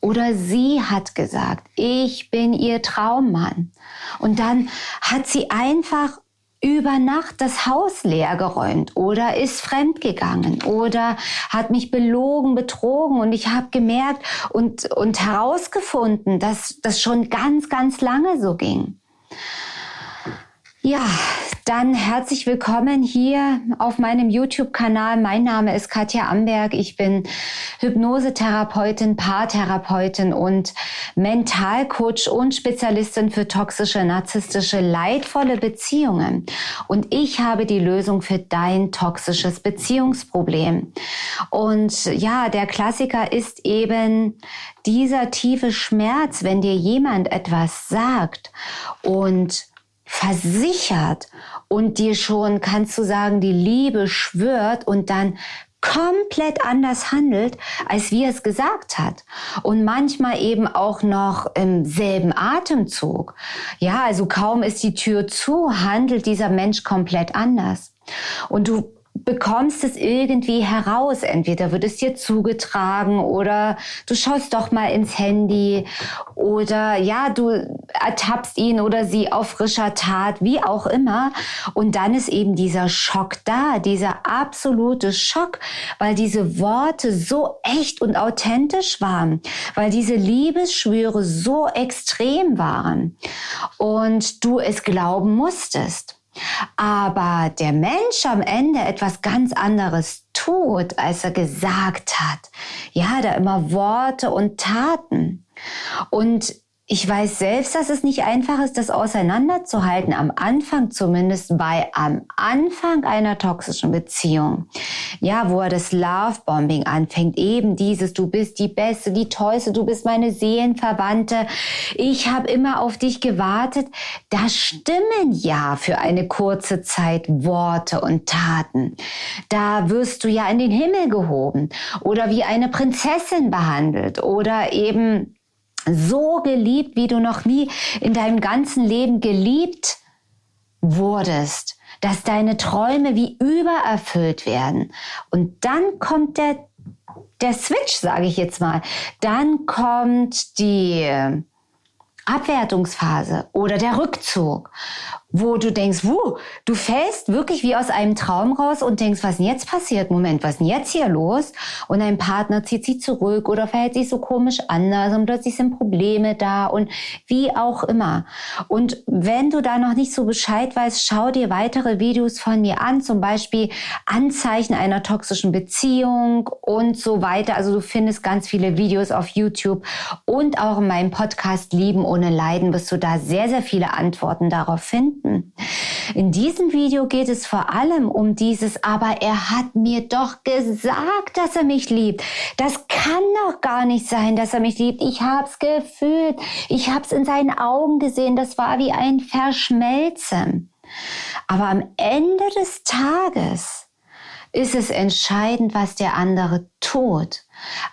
Oder sie hat gesagt, ich bin ihr Traummann. Und dann hat sie einfach über Nacht das Haus leer geräumt oder ist fremdgegangen oder hat mich belogen, betrogen und ich habe gemerkt und, und herausgefunden, dass das schon ganz, ganz lange so ging. Ja, dann herzlich willkommen hier auf meinem YouTube-Kanal. Mein Name ist Katja Amberg. Ich bin Hypnosetherapeutin, Paartherapeutin und Mentalcoach und Spezialistin für toxische, narzisstische, leidvolle Beziehungen. Und ich habe die Lösung für dein toxisches Beziehungsproblem. Und ja, der Klassiker ist eben dieser tiefe Schmerz, wenn dir jemand etwas sagt und versichert und dir schon, kannst du sagen, die Liebe schwört und dann komplett anders handelt, als wie er es gesagt hat. Und manchmal eben auch noch im selben Atemzug. Ja, also kaum ist die Tür zu, handelt dieser Mensch komplett anders. Und du bekommst es irgendwie heraus. Entweder wird es dir zugetragen oder du schaust doch mal ins Handy oder ja, du ertappst ihn oder sie auf frischer Tat, wie auch immer. Und dann ist eben dieser Schock da, dieser absolute Schock, weil diese Worte so echt und authentisch waren, weil diese Liebesschwüre so extrem waren und du es glauben musstest aber der Mensch am Ende etwas ganz anderes tut, als er gesagt hat. Ja, da immer Worte und Taten. Und ich weiß selbst, dass es nicht einfach ist, das auseinanderzuhalten, am Anfang zumindest bei am Anfang einer toxischen Beziehung. Ja, wo er das Lovebombing anfängt, eben dieses, du bist die Beste, die Tollste, du bist meine Seelenverwandte, ich habe immer auf dich gewartet. Da stimmen ja für eine kurze Zeit Worte und Taten. Da wirst du ja in den Himmel gehoben oder wie eine Prinzessin behandelt oder eben so geliebt, wie du noch nie in deinem ganzen Leben geliebt wurdest, dass deine Träume wie übererfüllt werden. Und dann kommt der, der Switch, sage ich jetzt mal. Dann kommt die Abwertungsphase oder der Rückzug wo du denkst, wuh, du fällst wirklich wie aus einem Traum raus und denkst, was denn jetzt passiert? Moment, was denn jetzt hier los? Und dein Partner zieht sich zurück oder verhält sich so komisch anders und plötzlich sind Probleme da und wie auch immer. Und wenn du da noch nicht so Bescheid weißt, schau dir weitere Videos von mir an, zum Beispiel Anzeichen einer toxischen Beziehung und so weiter. Also du findest ganz viele Videos auf YouTube und auch in meinem Podcast Lieben ohne Leiden wirst du da sehr, sehr viele Antworten darauf finden finden. In diesem Video geht es vor allem um dieses, aber er hat mir doch gesagt, dass er mich liebt. Das kann doch gar nicht sein, dass er mich liebt. Ich hab's gefühlt. Ich hab's in seinen Augen gesehen. Das war wie ein Verschmelzen. Aber am Ende des Tages ist es entscheidend, was der andere tut.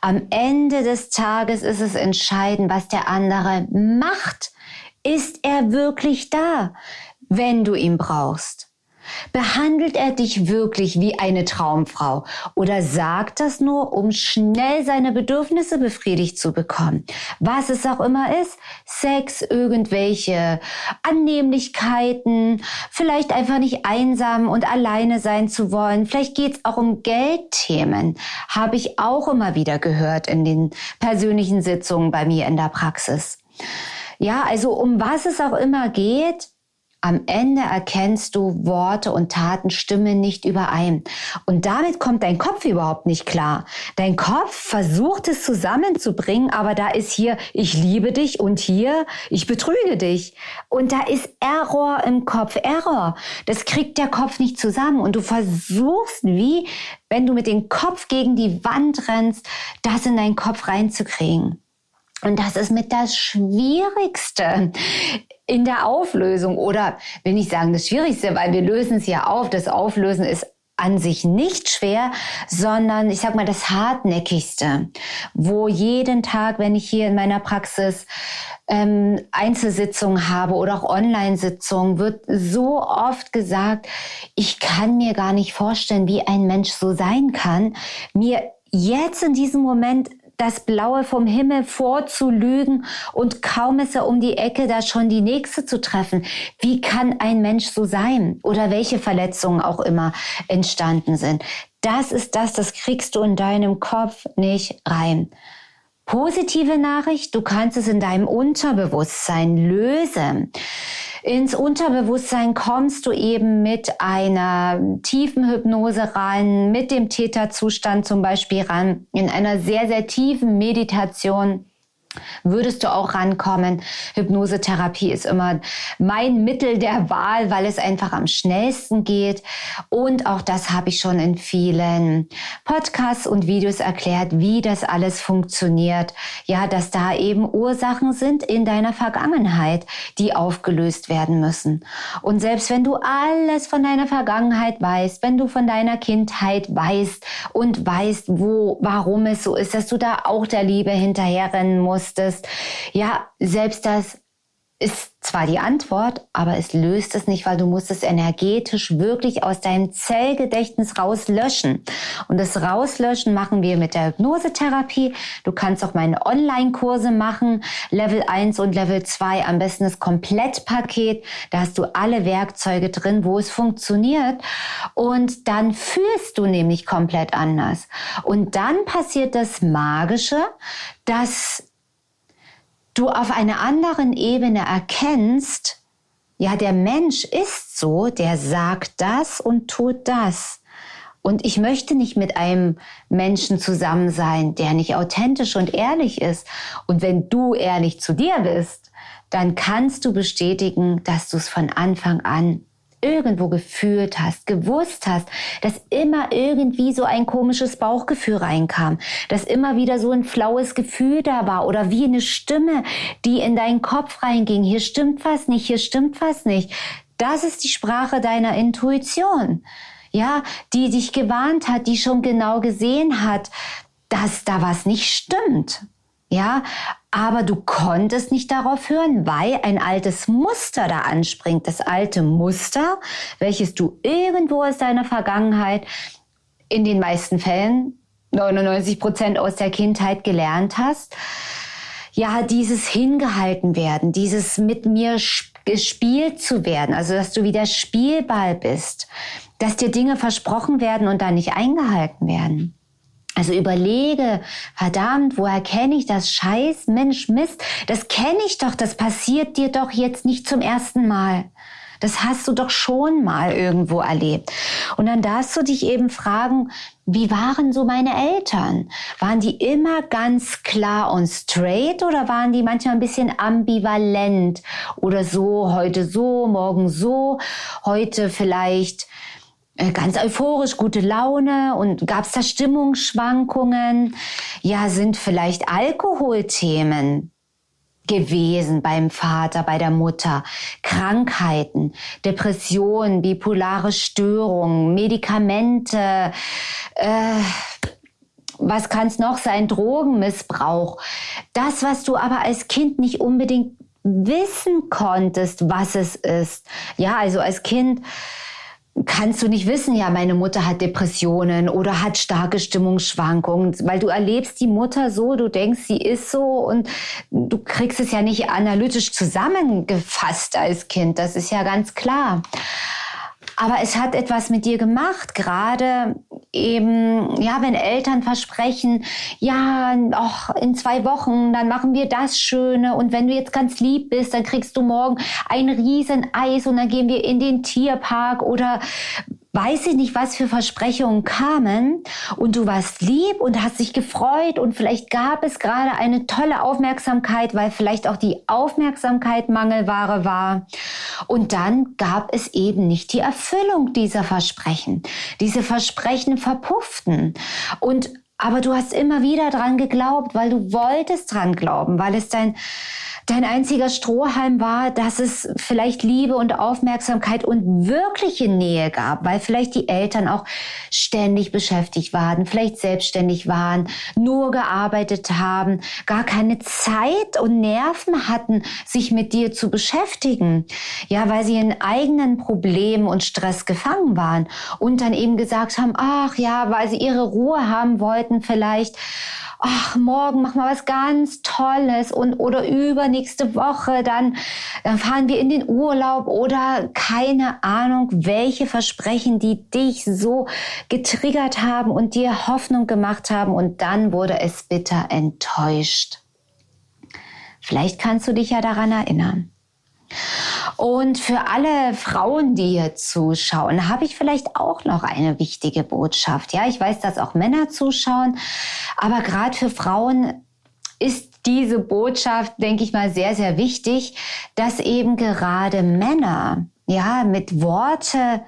Am Ende des Tages ist es entscheidend, was der andere macht. Ist er wirklich da? Wenn du ihn brauchst? Behandelt er dich wirklich wie eine Traumfrau oder sagt das nur, um schnell seine Bedürfnisse befriedigt zu bekommen? Was es auch immer ist, Sex, irgendwelche Annehmlichkeiten, vielleicht einfach nicht einsam und alleine sein zu wollen, vielleicht geht es auch um Geldthemen, habe ich auch immer wieder gehört in den persönlichen Sitzungen bei mir in der Praxis. Ja, also um was es auch immer geht, am Ende erkennst du, Worte und Taten stimmen nicht überein. Und damit kommt dein Kopf überhaupt nicht klar. Dein Kopf versucht es zusammenzubringen, aber da ist hier, ich liebe dich und hier, ich betrüge dich. Und da ist Error im Kopf, Error. Das kriegt der Kopf nicht zusammen. Und du versuchst, wie wenn du mit dem Kopf gegen die Wand rennst, das in deinen Kopf reinzukriegen. Und das ist mit das Schwierigste in der Auflösung oder will nicht sagen das Schwierigste, weil wir lösen es ja auf. Das Auflösen ist an sich nicht schwer, sondern ich sag mal das hartnäckigste, wo jeden Tag, wenn ich hier in meiner Praxis ähm, Einzelsitzungen habe oder auch Online-Sitzungen, wird so oft gesagt, ich kann mir gar nicht vorstellen, wie ein Mensch so sein kann, mir jetzt in diesem Moment das Blaue vom Himmel vorzulügen und kaum ist er um die Ecke, da schon die nächste zu treffen. Wie kann ein Mensch so sein? Oder welche Verletzungen auch immer entstanden sind. Das ist das, das kriegst du in deinem Kopf nicht rein. Positive Nachricht, du kannst es in deinem Unterbewusstsein lösen. Ins Unterbewusstsein kommst du eben mit einer tiefen Hypnose ran, mit dem Täterzustand zum Beispiel ran, in einer sehr, sehr tiefen Meditation würdest du auch rankommen. Hypnosetherapie ist immer mein Mittel der Wahl, weil es einfach am schnellsten geht. Und auch das habe ich schon in vielen Podcasts und Videos erklärt, wie das alles funktioniert. Ja, dass da eben Ursachen sind in deiner Vergangenheit, die aufgelöst werden müssen. Und selbst wenn du alles von deiner Vergangenheit weißt, wenn du von deiner Kindheit weißt und weißt, wo, warum es so ist, dass du da auch der Liebe hinterherrennen musst, musstest. Ja, selbst das ist zwar die Antwort, aber es löst es nicht, weil du musst es energetisch wirklich aus deinem Zellgedächtnis rauslöschen. Und das Rauslöschen machen wir mit der Hypnosetherapie. Du kannst auch meine Online-Kurse machen, Level 1 und Level 2, am besten das Komplettpaket. Da hast du alle Werkzeuge drin, wo es funktioniert. Und dann fühlst du nämlich komplett anders. Und dann passiert das Magische, dass du auf einer anderen Ebene erkennst, ja, der Mensch ist so, der sagt das und tut das. Und ich möchte nicht mit einem Menschen zusammen sein, der nicht authentisch und ehrlich ist. Und wenn du ehrlich zu dir bist, dann kannst du bestätigen, dass du es von Anfang an irgendwo gefühlt hast, gewusst hast, dass immer irgendwie so ein komisches Bauchgefühl reinkam, dass immer wieder so ein flaues Gefühl da war oder wie eine Stimme, die in deinen Kopf reinging. Hier stimmt was nicht, hier stimmt was nicht. Das ist die Sprache deiner Intuition. Ja, die dich gewarnt hat, die schon genau gesehen hat, dass da was nicht stimmt. Ja, aber du konntest nicht darauf hören, weil ein altes Muster da anspringt. Das alte Muster, welches du irgendwo aus deiner Vergangenheit in den meisten Fällen 99 Prozent aus der Kindheit gelernt hast. Ja, dieses hingehalten werden, dieses mit mir gespielt zu werden, also dass du wieder Spielball bist, dass dir Dinge versprochen werden und dann nicht eingehalten werden. Also überlege, verdammt, woher kenne ich das? Scheiß, Mensch, Mist, das kenne ich doch, das passiert dir doch jetzt nicht zum ersten Mal. Das hast du doch schon mal irgendwo erlebt. Und dann darfst du dich eben fragen, wie waren so meine Eltern? Waren die immer ganz klar und straight oder waren die manchmal ein bisschen ambivalent oder so, heute so, morgen so, heute vielleicht ganz euphorisch, gute Laune und gab es da Stimmungsschwankungen? Ja, sind vielleicht Alkoholthemen gewesen beim Vater, bei der Mutter, Krankheiten, Depressionen, bipolare Störungen, Medikamente, äh, was kann es noch sein, Drogenmissbrauch. Das, was du aber als Kind nicht unbedingt wissen konntest, was es ist. Ja, also als Kind kannst du nicht wissen, ja, meine Mutter hat Depressionen oder hat starke Stimmungsschwankungen, weil du erlebst die Mutter so, du denkst, sie ist so und du kriegst es ja nicht analytisch zusammengefasst als Kind, das ist ja ganz klar. Aber es hat etwas mit dir gemacht, gerade eben, ja, wenn Eltern versprechen, ja, och, in zwei Wochen, dann machen wir das Schöne. Und wenn du jetzt ganz lieb bist, dann kriegst du morgen ein riesen Eis und dann gehen wir in den Tierpark oder weiß ich nicht, was für Versprechungen kamen und du warst lieb und hast dich gefreut und vielleicht gab es gerade eine tolle Aufmerksamkeit, weil vielleicht auch die Aufmerksamkeit Mangelware war. Und dann gab es eben nicht die Erfüllung dieser Versprechen. Diese Versprechen verpufften und aber du hast immer wieder dran geglaubt, weil du wolltest dran glauben, weil es dein dein einziger Strohhalm war, dass es vielleicht Liebe und Aufmerksamkeit und wirkliche Nähe gab, weil vielleicht die Eltern auch ständig beschäftigt waren, vielleicht selbstständig waren, nur gearbeitet haben, gar keine Zeit und Nerven hatten, sich mit dir zu beschäftigen. Ja, weil sie in eigenen Problemen und Stress gefangen waren und dann eben gesagt haben, ach ja, weil sie ihre Ruhe haben wollten vielleicht ach, morgen machen wir was ganz Tolles und oder übernächste Woche, dann, dann fahren wir in den Urlaub oder keine Ahnung, welche Versprechen, die dich so getriggert haben und dir Hoffnung gemacht haben und dann wurde es bitter enttäuscht. Vielleicht kannst du dich ja daran erinnern. Und für alle Frauen, die hier zuschauen, habe ich vielleicht auch noch eine wichtige Botschaft. Ja, ich weiß, dass auch Männer zuschauen, aber gerade für Frauen ist diese Botschaft, denke ich mal, sehr, sehr wichtig, dass eben gerade Männer, ja, mit Worte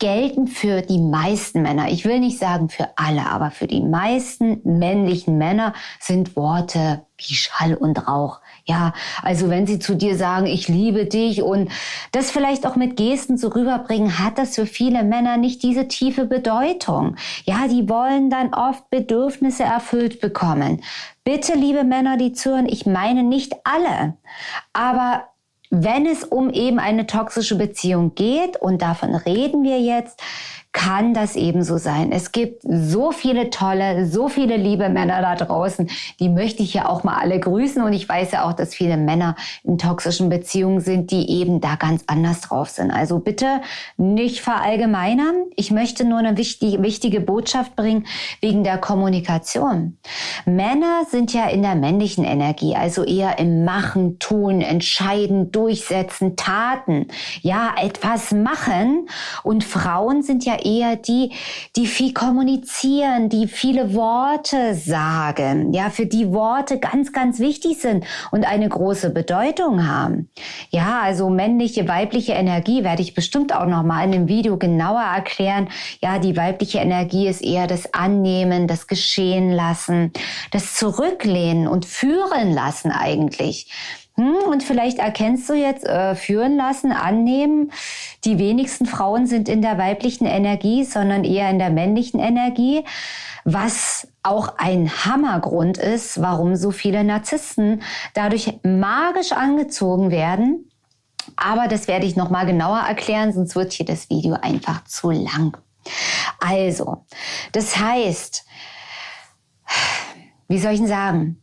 gelten für die meisten Männer. Ich will nicht sagen für alle, aber für die meisten männlichen Männer sind Worte wie Schall und Rauch. Ja, also wenn sie zu dir sagen, ich liebe dich und das vielleicht auch mit Gesten so rüberbringen, hat das für viele Männer nicht diese tiefe Bedeutung. Ja, die wollen dann oft Bedürfnisse erfüllt bekommen. Bitte, liebe Männer, die zuhören, ich meine nicht alle, aber wenn es um eben eine toxische Beziehung geht, und davon reden wir jetzt, kann das ebenso sein. Es gibt so viele tolle, so viele liebe Männer da draußen, die möchte ich ja auch mal alle grüßen. Und ich weiß ja auch, dass viele Männer in toxischen Beziehungen sind, die eben da ganz anders drauf sind. Also bitte nicht verallgemeinern. Ich möchte nur eine wichtige, wichtige Botschaft bringen wegen der Kommunikation. Männer sind ja in der männlichen Energie, also eher im Machen, Tun, Entscheiden, Durchsetzen, Taten. Ja, etwas machen. Und Frauen sind ja eher die, die viel kommunizieren, die viele Worte sagen, ja, für die Worte ganz, ganz wichtig sind und eine große Bedeutung haben. Ja, also männliche, weibliche Energie werde ich bestimmt auch noch mal in dem Video genauer erklären. Ja, die weibliche Energie ist eher das Annehmen, das Geschehen lassen, das Zurücklehnen und führen lassen eigentlich. Hm, und vielleicht erkennst du jetzt äh, führen lassen, annehmen. Die wenigsten Frauen sind in der weiblichen Energie, sondern eher in der männlichen Energie, was auch ein Hammergrund ist, warum so viele Narzissten dadurch magisch angezogen werden. Aber das werde ich noch mal genauer erklären, sonst wird hier das Video einfach zu lang. Also, das heißt, wie soll ich denn sagen?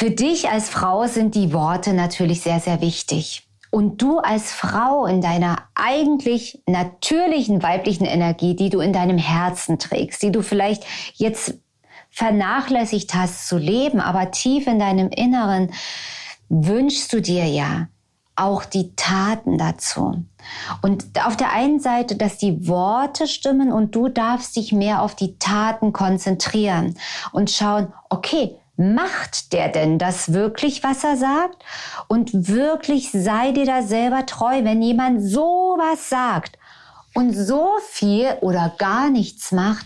Für dich als Frau sind die Worte natürlich sehr, sehr wichtig. Und du als Frau in deiner eigentlich natürlichen weiblichen Energie, die du in deinem Herzen trägst, die du vielleicht jetzt vernachlässigt hast zu leben, aber tief in deinem Inneren wünschst du dir ja auch die Taten dazu. Und auf der einen Seite, dass die Worte stimmen und du darfst dich mehr auf die Taten konzentrieren und schauen, okay, Macht der denn das wirklich, was er sagt? Und wirklich sei dir da selber treu, wenn jemand sowas sagt und so viel oder gar nichts macht,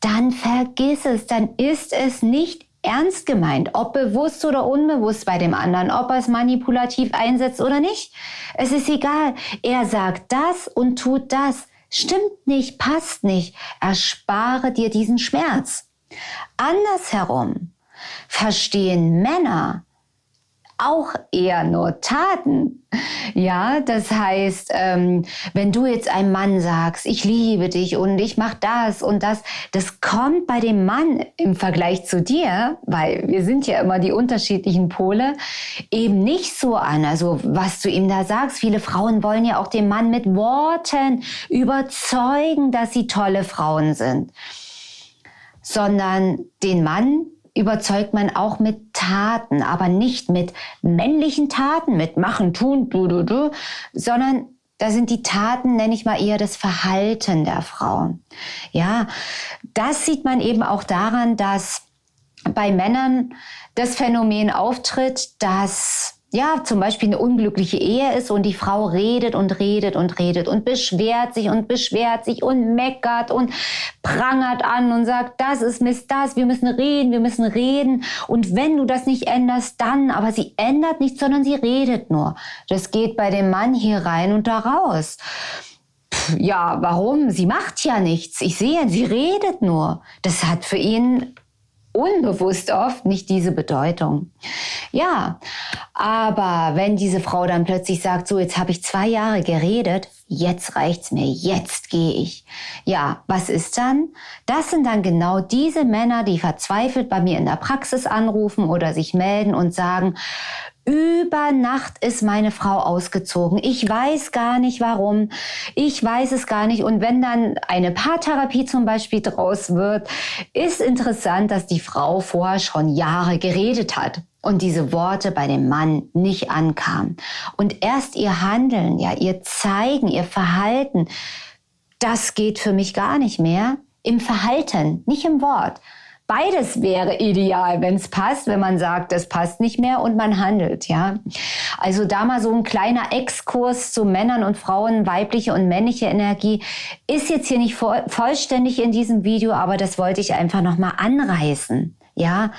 dann vergiss es, dann ist es nicht ernst gemeint, ob bewusst oder unbewusst bei dem anderen, ob er es manipulativ einsetzt oder nicht. Es ist egal. Er sagt das und tut das. Stimmt nicht, passt nicht. Erspare dir diesen Schmerz. Andersherum, verstehen Männer auch eher nur Taten. Ja, das heißt, ähm, wenn du jetzt einem Mann sagst, ich liebe dich und ich mach das und das, das kommt bei dem Mann im Vergleich zu dir, weil wir sind ja immer die unterschiedlichen Pole, eben nicht so an. Also was du ihm da sagst, viele Frauen wollen ja auch den Mann mit Worten überzeugen, dass sie tolle Frauen sind, sondern den Mann überzeugt man auch mit Taten, aber nicht mit männlichen Taten, mit machen, tun, du, du, du, sondern da sind die Taten, nenne ich mal eher das Verhalten der Frauen. Ja, das sieht man eben auch daran, dass bei Männern das Phänomen auftritt, dass ja, zum Beispiel eine unglückliche Ehe ist und die Frau redet und redet und redet und beschwert sich und beschwert sich und meckert und prangert an und sagt, das ist Mist, das, wir müssen reden, wir müssen reden. Und wenn du das nicht änderst, dann, aber sie ändert nichts, sondern sie redet nur. Das geht bei dem Mann hier rein und da raus. ja, warum? Sie macht ja nichts. Ich sehe, sie redet nur. Das hat für ihn unbewusst oft nicht diese Bedeutung. Ja, aber wenn diese Frau dann plötzlich sagt, so jetzt habe ich zwei Jahre geredet, jetzt reicht's mir, jetzt gehe ich. Ja, was ist dann? Das sind dann genau diese Männer, die verzweifelt bei mir in der Praxis anrufen oder sich melden und sagen, über Nacht ist meine Frau ausgezogen. Ich weiß gar nicht warum. Ich weiß es gar nicht. Und wenn dann eine Paartherapie zum Beispiel draus wird, ist interessant, dass die Frau vorher schon Jahre geredet hat und diese Worte bei dem Mann nicht ankamen. Und erst ihr Handeln, ja, ihr Zeigen, ihr Verhalten, das geht für mich gar nicht mehr. Im Verhalten, nicht im Wort. Beides wäre ideal, wenn es passt, wenn man sagt, das passt nicht mehr und man handelt, ja. Also da mal so ein kleiner Exkurs zu Männern und Frauen, weibliche und männliche Energie ist jetzt hier nicht vollständig in diesem Video, aber das wollte ich einfach noch mal anreißen. Ja,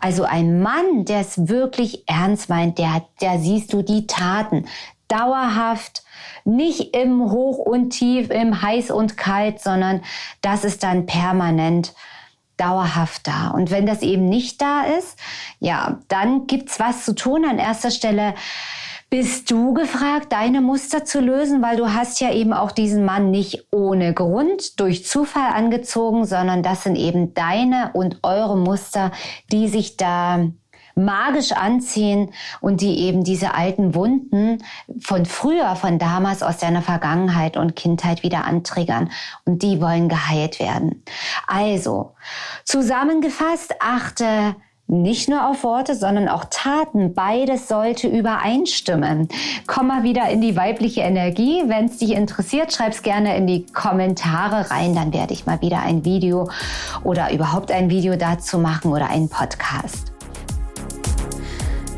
also ein Mann, der es wirklich ernst meint, der, der siehst du die Taten dauerhaft, nicht im Hoch und Tief, im Heiß und Kalt, sondern das ist dann permanent dauerhaft da. Und wenn das eben nicht da ist, ja, dann gibt's was zu tun. An erster Stelle bist du gefragt, deine Muster zu lösen, weil du hast ja eben auch diesen Mann nicht ohne Grund durch Zufall angezogen, sondern das sind eben deine und eure Muster, die sich da magisch anziehen und die eben diese alten Wunden von früher, von damals aus deiner Vergangenheit und Kindheit wieder antriggern. Und die wollen geheilt werden. Also, zusammengefasst, achte nicht nur auf Worte, sondern auch Taten. Beides sollte übereinstimmen. Komm mal wieder in die weibliche Energie. Wenn es dich interessiert, schreib's gerne in die Kommentare rein. Dann werde ich mal wieder ein Video oder überhaupt ein Video dazu machen oder einen Podcast.